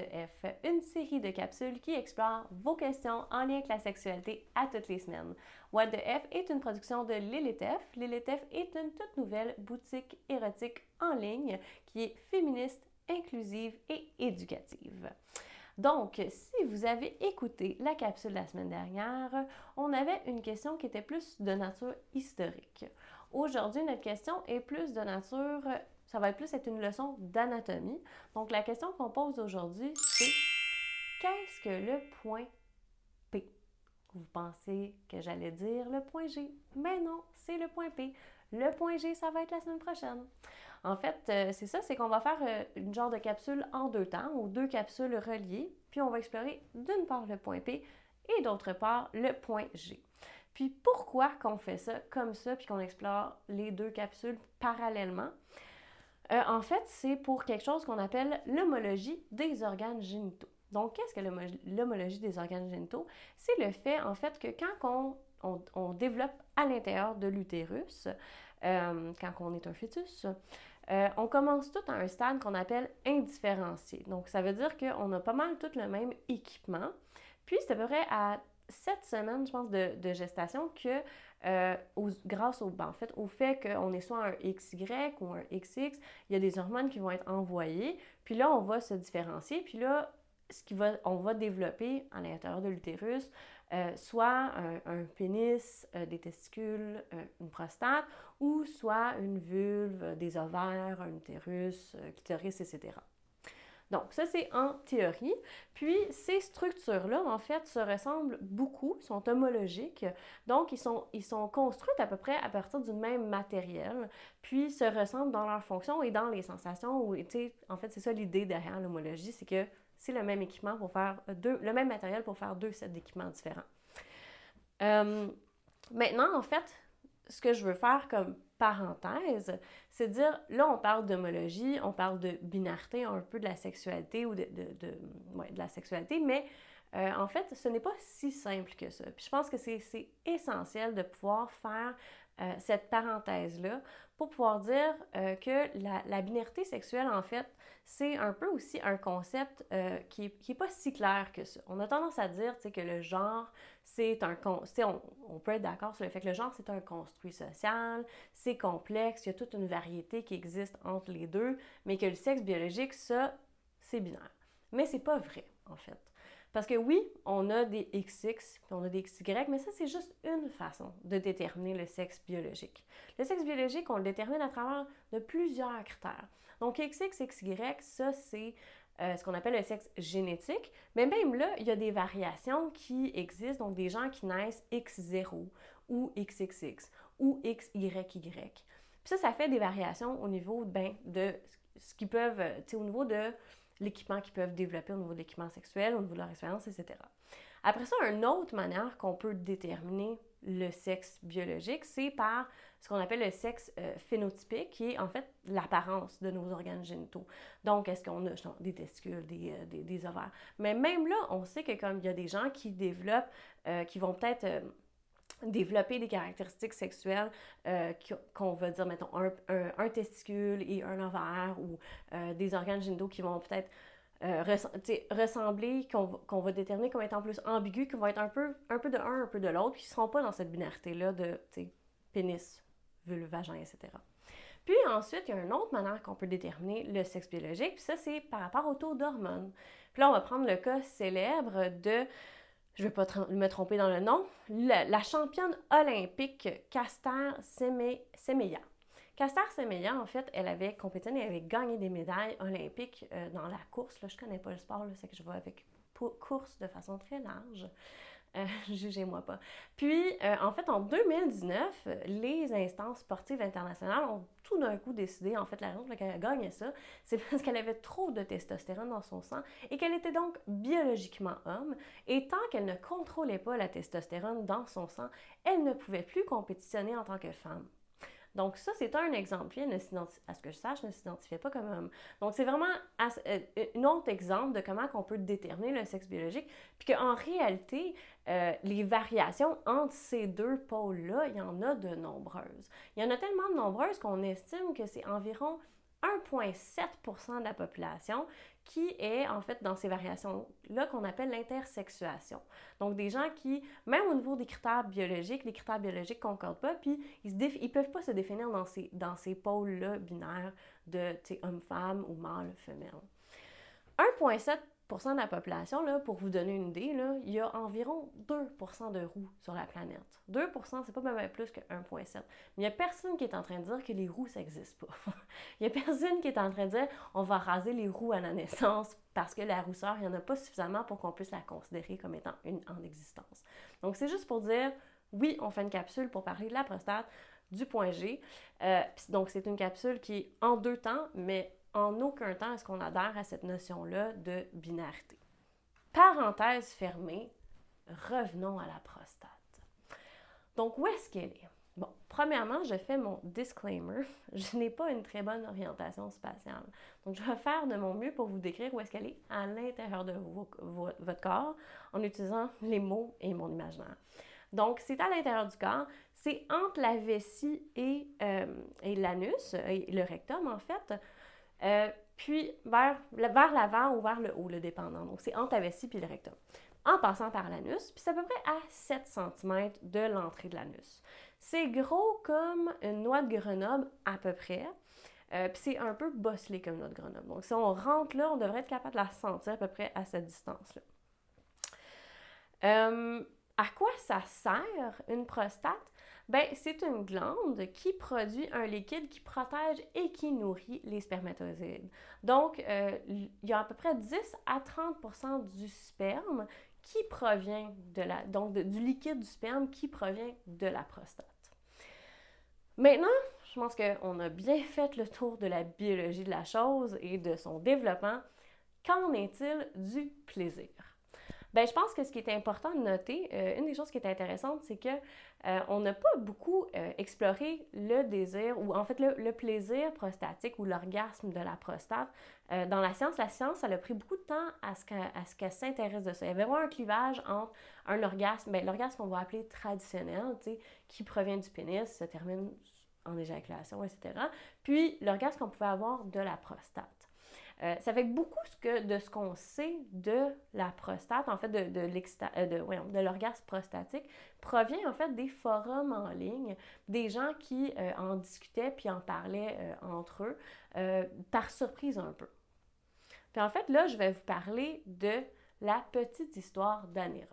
The F, une série de capsules qui explore vos questions en lien avec la sexualité à toutes les semaines. What the F est une production de Lilith F. Lilith F est une toute nouvelle boutique érotique en ligne qui est féministe, inclusive et éducative. Donc, si vous avez écouté la capsule la semaine dernière, on avait une question qui était plus de nature historique. Aujourd'hui, notre question est plus de nature, ça va être plus être une leçon d'anatomie. Donc, la question qu'on pose aujourd'hui, c'est qu'est-ce que le point P? Vous pensez que j'allais dire le point G, mais non, c'est le point P. Le point G, ça va être la semaine prochaine. En fait, euh, c'est ça, c'est qu'on va faire euh, une genre de capsule en deux temps, ou deux capsules reliées, puis on va explorer d'une part le point P et d'autre part le point G. Puis pourquoi qu'on fait ça comme ça, puis qu'on explore les deux capsules parallèlement? Euh, en fait, c'est pour quelque chose qu'on appelle l'homologie des organes génitaux. Donc, qu'est-ce que l'homologie des organes génitaux? C'est le fait, en fait, que quand on, développe à l'intérieur de l'utérus, quand on est un fœtus, euh, on commence tout à un stade qu'on appelle indifférencié. Donc, ça veut dire qu'on a pas mal tout le même équipement. Puis, c'est à peu près à sept semaines, je pense, de, gestation que, euh, grâce au, ben, en fait, au fait qu'on est soit un XY ou un XX, il y a des hormones qui vont être envoyées. Puis là, on va se différencier. Puis là, ce qui va, on va développer à l'intérieur de l'utérus euh, soit un, pénis, euh, des testicules, une prostate, ou soit une vulve, des ovaires, un utérus, clitoris, etc. Donc, ça, c'est en théorie. Puis, ces structures-là, en fait, se ressemblent beaucoup, sont homologiques. Donc, ils sont, ils sont construites à peu près à partir du même matériel, puis se ressemblent dans leur fonction et dans les sensations. En fait, c'est ça l'idée derrière l'homologie, c'est que c'est le même équipement pour faire deux, le même matériel pour faire deux sets d'équipements différents. Euh, maintenant, en fait, ce que je veux faire comme parenthèse, c'est dire, là, on parle d'homologie, on parle de binarité, un peu de la sexualité ou de, la sexualité, mais euh, en fait, ce n'est pas si simple que ça. Puis je pense que c'est essentiel de pouvoir faire euh, cette parenthèse-là pour pouvoir dire euh, que la, binarité sexuelle, en fait, c'est un peu aussi un concept qui n'est est pas si clair que ça. On a tendance à dire que le genre, c'est un... On, on peut être d'accord sur le fait que le genre, c'est un construit social, c'est complexe, il y a toute une variété qui existe entre les deux, mais que le sexe biologique, ça, c'est binaire. Mais c'est pas vrai, en fait. Parce que oui, on a des XX, puis on a des XY, mais ça, c'est juste une façon de déterminer le sexe biologique. Le sexe biologique, on le détermine à travers de plusieurs critères. Donc, XX, XY, ça, c'est euh, ce qu'on appelle le sexe génétique. Mais même là, il y a des variations qui existent, donc des gens qui naissent X0 ou XXX ou XYY. Puis ça, ça fait des variations au niveau ben, de ce qu'ils peuvent, tu sais, au niveau de l'équipement qu'ils peuvent développer au niveau de l'équipement sexuel, au niveau de leur expérience, etc. Après ça, une autre manière qu'on peut déterminer le sexe biologique, c'est par ce qu'on appelle le sexe euh, phénotypique, qui est en fait l'apparence de nos organes génitaux. Donc, est-ce qu'on a des testicules, des, euh, des, des, ovaires? Mais même là, on sait que comme il y a des gens qui développent, euh, qui vont peut-être développer des caractéristiques sexuelles euh, qu'on va dire, mettons, un, testicule et un ovaire ou euh, des organes génitaux qui vont peut-être euh, ressembler, qu'on va déterminer comme étant plus ambigus, qui vont être un peu, un peu de un, un peu de l'autre, qui ne seront pas dans cette binarité-là de pénis, vulve, vagin, etc. Puis ensuite, il y a une autre manière qu'on peut déterminer le sexe biologique, puis ça, c'est par rapport au taux d'hormones. Puis là, on va prendre le cas célèbre de je ne vais pas me tromper dans le nom, la, championne olympique Caster Semeya. Caster Semeya, en fait, elle avait compétitionné, elle avait gagné des médailles olympiques euh, dans la course. Là, je ne connais pas le sport, c'est que je vois avec course de façon très large. Euh, jugez-moi pas. Puis, euh, en fait, en 2019, les instances sportives internationales ont tout d'un coup décidé, en fait, la raison pour laquelle elle gagnait ça, c'est parce qu'elle avait trop de testostérone dans son sang et qu'elle était donc biologiquement homme. Et tant qu'elle ne contrôlait pas la testostérone dans son sang, elle ne pouvait plus compétitionner en tant que femme. Donc ça, c'est un exemple. Puis, à ce que je sache, ne s'identifiait pas comme homme. Donc c'est vraiment euh, un autre exemple de comment on peut déterminer le sexe biologique, puis qu'en réalité, euh, les variations entre ces deux pôles-là, il y en a de nombreuses. Il y en a tellement de nombreuses qu'on estime que c'est environ 1,7% de la population qui est en fait dans ces variations-là qu'on appelle l'intersexuation. Donc des gens qui, même au niveau des critères biologiques, les critères biologiques ne concordent pas, puis ils ne peuvent pas se définir dans ces, dans ces pôles-là binaires de homme-femme ou mâle-femelle. 1,7 de la population, là, pour vous donner une idée, là, il y a environ 2 de roues sur la planète. 2 c'est pas même plus que 1,7. Mais il n'y a personne qui est en train de dire que les roues, ça n'existe pas. il n'y a personne qui est en train de dire on va raser les roues à la naissance parce que la rousseur, il n'y en a pas suffisamment pour qu'on puisse la considérer comme étant une en existence. Donc, c'est juste pour dire oui, on fait une capsule pour parler de la prostate, du point G. Euh, donc, c'est une capsule qui est en deux temps, mais en aucun temps est-ce qu'on adhère à cette notion-là de binarité. Parenthèse fermée, revenons à la prostate. Donc, où est-ce qu'elle est? Bon, premièrement, je fais mon disclaimer. Je n'ai pas une très bonne orientation spatiale. Donc, je vais faire de mon mieux pour vous décrire où est-ce qu'elle est à l'intérieur de votre corps en utilisant les mots et mon imaginaire. Donc, c'est à l'intérieur du corps, c'est entre la vessie et, euh, et l'anus, et le rectum en fait. Euh, puis vers, vers l'avant ou vers le haut, le dépendant. Donc, c'est entre la vessie puis le rectum. En passant par l'anus, puis c'est à peu près à 7 cm de l'entrée de l'anus. C'est gros comme une noix de Grenoble, à peu près. Euh, puis c'est un peu bosselé comme de Grenoble. Donc, si on rentre là, on devrait être capable de la sentir à peu près à cette distance-là. Euh, à quoi ça sert une prostate? Ben, c'est une glande qui produit un liquide qui protège et qui nourrit les spermatozoïdes. Donc, euh, il y a à peu près 10 à 30% du sperme qui provient de la, donc du liquide du sperme qui provient de la prostate. Maintenant, je pense qu'on a bien fait le tour de la biologie de la chose et de son développement. Qu'en est-il du plaisir? Ben, je pense que ce qui est important de noter, euh, une des choses qui est intéressante, c'est que euh, on n'a pas beaucoup euh, exploré le désir ou en fait le, plaisir prostatique ou l'orgasme de la prostate dans la science. La science, elle a pris beaucoup de temps à ce qu'elle s'intéresse de ça. Il y avait vraiment un clivage entre un orgasme, ben, l'orgasme qu'on va appeler traditionnel, qui provient du pénis, se termine en éjaculation, etc. Puis l'orgasme qu'on pouvait avoir de la prostate. Euh, ça fait beaucoup de ce qu'on sait de la prostate, en fait, euh, de l'orgasme prostatique, provient en fait des forums en ligne, des gens qui euh, en discutaient puis en parlaient entre eux, par surprise un peu. Puis en fait, là, je vais vous parler de la petite histoire d'Aneros.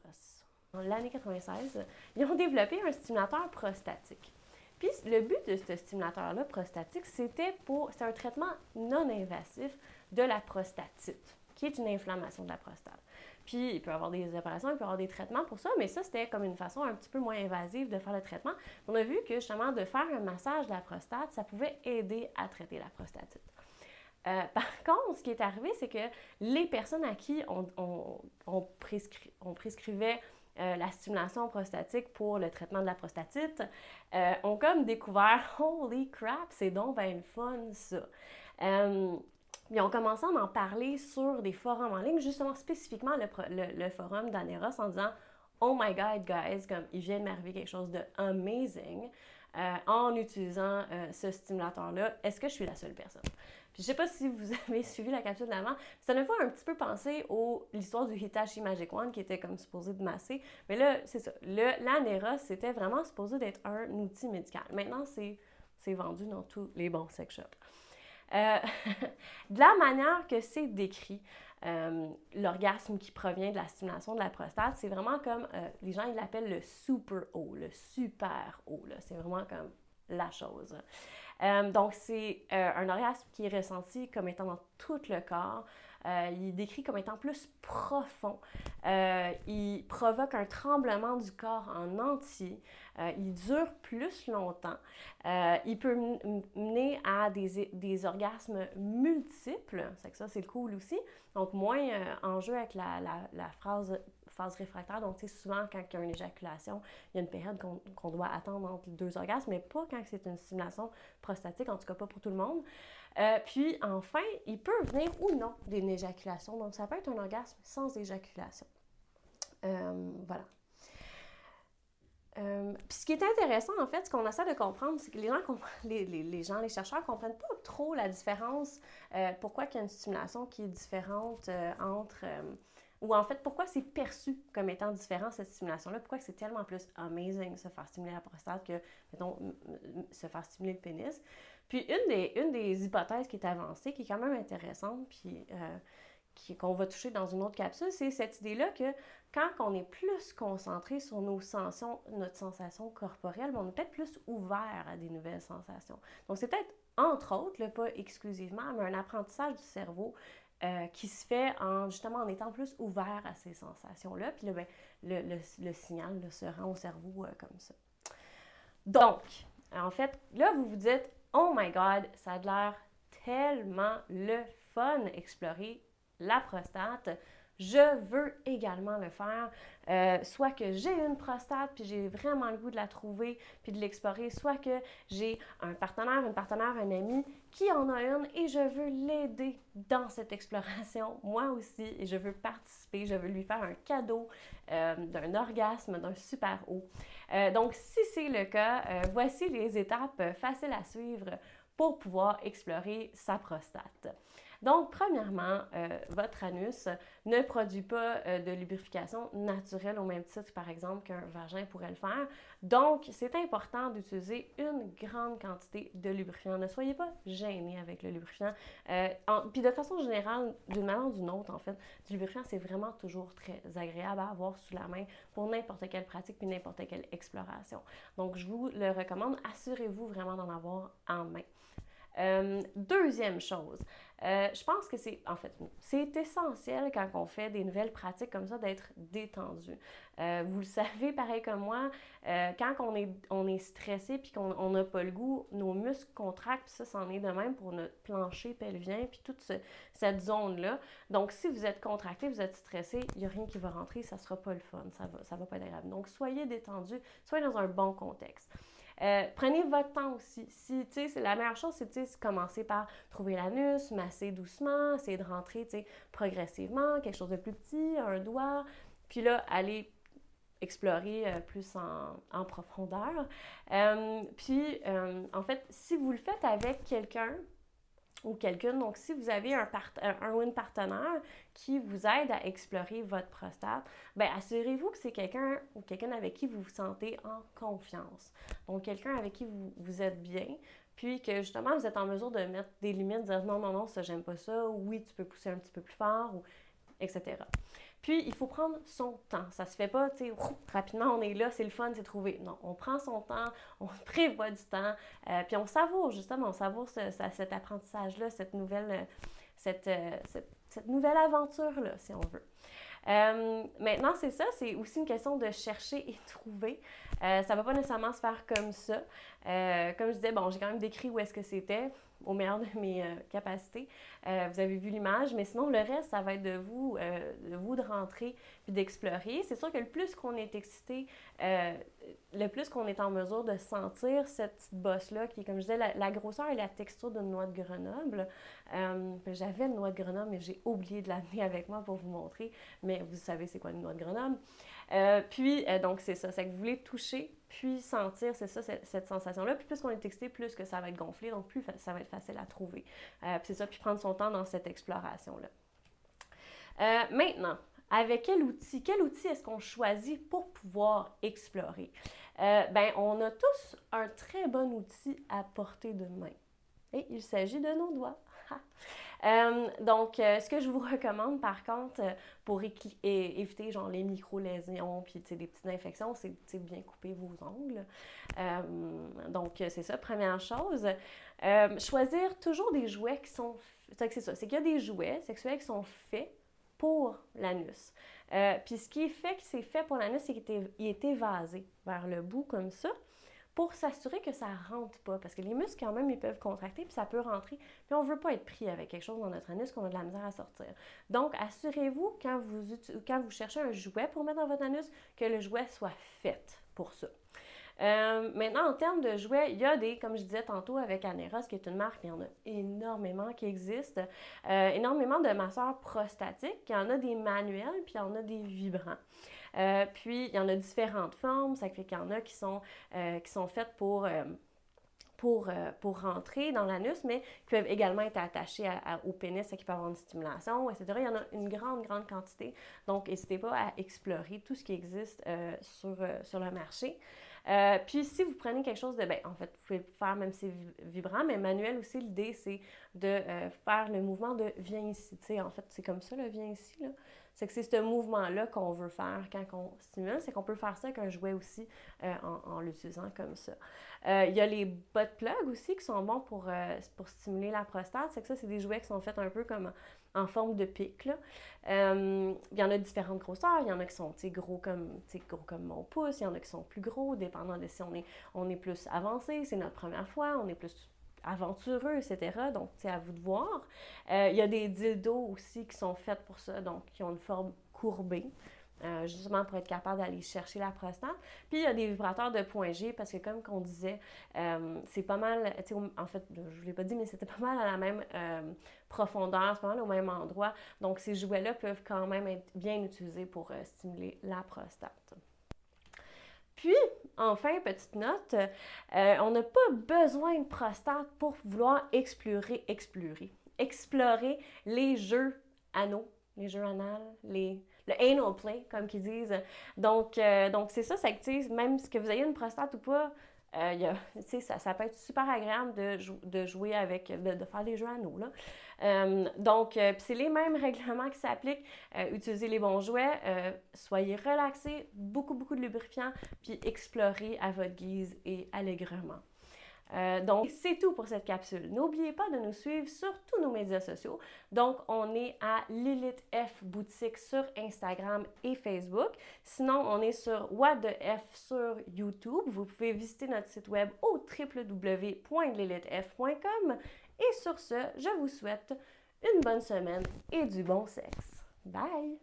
En l'année 96, ils ont développé un stimulateur prostatique. Puis le but de ce stimulateur-là prostatique, c'était pour, c'était un traitement non invasif de la prostatite, qui est une inflammation de la prostate. Puis, il peut y avoir des opérations, il peut y avoir des traitements pour ça, mais ça, c'était comme une façon un petit peu moins invasive de faire le traitement. On a vu que justement, de faire un massage de la prostate, ça pouvait aider à traiter la prostatite. Euh, par contre, ce qui est arrivé, c'est que les personnes à qui on, prescrivait euh, la stimulation prostatique pour le traitement de la prostatite euh, ont comme découvert Holy crap, c'est donc ben fun ça. Ils ont commencé à en parler sur des forums en ligne, justement spécifiquement le, forum d'Aneros en disant Oh my God, guys, comme il vient de m'arriver quelque chose de amazing euh, en utilisant euh, ce stimulateur-là. Est-ce que je suis la seule personne? Puis je sais pas si vous avez suivi la capsule d'avant, ça me fait un petit peu penser à l'histoire du Hitachi Magic Wand qui était comme supposé de masser. Mais là, c'est ça. L'Aneros, c'était vraiment supposé d'être un outil médical. Maintenant, c'est vendu dans tous les bons sex shops. Euh, de la manière que c'est décrit, euh, l'orgasme qui provient de la stimulation de la prostate, c'est vraiment comme, euh, les gens ils l'appellent le super haut, le super haut. C'est vraiment comme la chose. donc, c'est un orgasme qui est ressenti comme étant dans tout le corps. Il est décrit comme étant plus profond. il provoque un tremblement du corps en entier. Euh, il dure plus longtemps. Euh, il peut mener à des, orgasmes multiples. C'est que ça, c'est cool aussi. Donc, moins euh, en jeu avec la, phrase, phase réfractaire. Donc, sais, souvent, quand il y a une éjaculation, il y a une période qu'on doit attendre entre deux orgasmes, mais pas quand c'est une stimulation prostatique, en tout cas pas pour tout le monde. Puis, enfin, il peut venir ou non d'une éjaculation. Donc, ça peut être un orgasme sans éjaculation. voilà. Euh, puis ce qui est intéressant, en fait, ce qu'on essaie de comprendre, c'est que les gens, les, les, les, gens, les chercheurs comprennent pas trop la différence, euh, pourquoi il y a une stimulation qui est différente euh, entre... ou en fait, pourquoi c'est perçu comme étant différent, cette stimulation-là, pourquoi c'est tellement plus amazing se faire stimuler la prostate que, mettons, se faire stimuler le pénis? Puis une des, hypothèses qui est avancée, qui est quand même intéressante, puis qu'on va toucher dans une autre capsule, c'est cette idée-là que quand on est plus concentré sur nos sensations, notre sensation corporelle, on est peut-être plus ouvert à des nouvelles sensations. Donc, c'est peut-être, entre autres, pas exclusivement, mais un apprentissage du cerveau euh, qui se fait en justement en étant plus ouvert à ces sensations-là. Puis là, ben, le, le, signal se rend au cerveau euh, comme ça. Donc, en fait, là, vous vous dites, oh my God, ça a l'air tellement le fun explorer la prostate. Je veux également le faire. Euh, soit que j'ai une prostate, puis j'ai vraiment le goût de la trouver, puis de l'explorer, soit que j'ai un partenaire, une partenaire, un ami qui en a une et je veux l'aider dans cette exploration, moi aussi, et je veux participer, je veux lui faire un cadeau euh, d'un orgasme, d'un super haut. Euh, donc, si c'est le cas, voici les étapes faciles à suivre pour pouvoir explorer sa prostate. Donc, premièrement, euh, votre anus ne produit pas euh, de lubrification naturelle au même titre, par exemple, qu'un vagin pourrait le faire. Donc, c'est important d'utiliser une grande quantité de lubrifiant. Ne soyez pas gênés avec le lubrifiant. Euh, puis de façon générale, d'une manière ou d'une autre, en fait, du lubrifiant, c'est vraiment toujours très agréable à avoir sous la main pour n'importe quelle pratique puis n'importe quelle exploration. Donc, je vous le recommande. Assurez-vous vraiment d'en avoir en main. Euh, deuxième chose, euh, je pense que c'est, en fait, c'est essentiel quand on fait des nouvelles pratiques comme ça d'être détendu. Euh, vous le savez, pareil comme moi, quand on est, on est stressé puis qu'on n'a pas le goût, nos muscles contractent, ça, c'en est de même pour notre plancher pelvien, puis toute cette zone-là. Donc, si vous êtes contracté, vous êtes stressé, il n'y a rien qui va rentrer, ça ne sera pas le fun, ça va, ça va pas être agréable. Donc, soyez détendu, soyez dans un bon contexte. Euh, prenez votre temps aussi. Si, la meilleure chose, c'est de commencer par trouver l'anus, masser doucement, essayer de rentrer progressivement, quelque chose de plus petit, un doigt, puis là, aller explorer euh, plus en, profondeur. Euh, puis, en fait, si vous le faites avec quelqu'un, ou quelqu'un. Donc, si vous avez un, un, ou une partenaire qui vous aide à explorer votre prostate, bien, assurez-vous que c'est quelqu'un ou quelqu'un avec qui vous vous sentez en confiance. Donc, quelqu'un avec qui vous, vous êtes bien, puis que justement, vous êtes en mesure de mettre des limites, de dire non, non, non, ça, j'aime pas ça, oui, tu peux pousser un petit peu plus fort, ou etc. Puis, il faut prendre son temps. Ça se fait pas, tu sais, rapidement, on est là, c'est le fun, c'est trouvé. Non, on prend son temps, on prévoit du temps, euh, puis on savoure, justement, on savoure cet apprentissage-là, cette nouvelle, euh, euh, cette, nouvelle aventure-là, si on veut. Maintenant, c'est ça, c'est aussi une question de chercher et trouver. Ça ne va pas nécessairement se faire comme ça. Comme je disais, bon, j'ai quand même décrit où est-ce que c'était au meilleur de mes capacités. vous avez vu l'image, mais sinon, le reste, ça va être de vous, de vous de rentrer puis d'explorer. C'est sûr que le plus qu'on est excité, le plus qu'on est en mesure de sentir cette petite bosse-là, qui est, comme je disais, la, grosseur et la texture d'une noix de Grenoble. J'avais une noix de Grenoble, mais j'ai oublié de l'amener avec moi pour vous montrer. Mais vous savez c'est quoi une noix de Grenoble. Euh, puis, euh, donc, c'est ça, c'est que vous voulez toucher, puis sentir, c'est ça, cette, sensation-là. Puis plus qu'on est texté, plus que ça va être gonflé, donc plus ça va être facile à trouver. Euh, puis c'est ça, puis prendre son temps dans cette exploration-là. maintenant, avec quel outil, quel outil est-ce qu'on choisit pour pouvoir explorer? ben, on a tous un très bon outil à portée de main. Et il s'agit de nos doigts. Euh, donc, euh, ce que je vous recommande, par contre, euh, pour éviter genre les micro-lésions puis des petites infections, c'est de bien couper vos ongles. donc, c'est ça, première chose. choisir toujours des jouets qui sont... C'est ça, c'est qu'il y a des jouets sexuels qui sont faits pour l'anus. puis ce qui est fait, qui c'est fait pour l'anus, c'est qu'il est évasé vers le bout comme ça pour s'assurer que ça rentre pas. Parce que les muscles, quand même, ils peuvent contracter, puis ça peut rentrer. Puis on ne veut pas être pris avec quelque chose dans notre anus qu'on a de la misère à sortir. Donc, assurez-vous, quand vous, cherchez un jouet pour mettre dans votre anus, que le jouet soit fait pour ça. Euh, maintenant, en termes de jouets, il y a des, comme je disais tantôt avec Aneros, qui est une marque, il y en a énormément qui existent, euh, énormément de masseurs prostatiques, il y en a des manuels, puis il y en a des vibrants. Puis, il y en a différentes formes. Ça fait qu'il y en a qui sont, qui sont faites pour pour, euh, pour rentrer dans l'anus, mais qui peuvent également être attachés au pénis et qui peuvent avoir une stimulation, etc. Il y en a une grande, grande quantité. Donc, n'hésitez pas à explorer tout ce qui existe euh, sur, euh, sur le marché. puis, si vous prenez quelque chose de, ben, en fait, vous pouvez le faire même si c'est vibrant, mais manuel aussi, l'idée, c'est de faire le mouvement de viens ici. Tu sais, en fait, c'est comme ça, le viens ici, là c'est que c'est ce mouvement-là qu'on veut faire quand on stimule, c'est qu'on peut faire ça avec un jouet aussi euh, en, l'utilisant comme ça. Euh, il y a les butt plugs aussi qui sont bons pour, euh, pour stimuler la prostate, c'est que ça, c'est des jouets qui sont faits un peu comme en forme de pic. Il y en a différentes grosseurs, il y en a qui sont gros comme, gros comme mon pouce, il y en a qui sont plus gros, dépendant de si on est, on est plus avancé, c'est notre première fois, on est plus aventureux, etc. Donc, c'est à vous de voir. Euh, il y a des dildos aussi qui sont faits pour ça, donc qui ont une forme courbée. Euh, justement pour être capable d'aller chercher la prostate. Puis il y a des vibrateurs de point G parce que comme qu'on disait, euh, c'est pas mal, en fait, je ne l'ai pas dit, mais c'était pas mal à la même profondeur, c'est pas mal au même endroit. Donc ces jouets-là peuvent quand même être bien utilisés pour stimuler la prostate. Puis, enfin, petite note, euh, on n'a pas besoin de prostate pour vouloir explorer, explorer, explorer les jeux anneaux, les jeux anal, les, le anal play, comme qu'ils disent. Donc, euh, c'est ça, ça active, même si vous ayez une prostate ou pas, euh, ça, ça peut être super agréable de, de jouer avec, de, faire des jeux anneaux. Là. Euh, donc, euh, c'est les mêmes règlements qui s'appliquent. Euh, utilisez les bons jouets, soyez relaxés, beaucoup, beaucoup de lubrifiant, puis explorez à votre guise et allègrement. donc, c'est tout pour cette capsule. N'oubliez pas de nous suivre sur tous nos médias sociaux. Donc, on est à Lilith F Boutique sur Instagram et Facebook. Sinon, on est sur What the F sur YouTube. Vous pouvez visiter notre site web au www.lilithf.com et sur ce, je vous souhaite une bonne semaine et du bon sexe. Bye!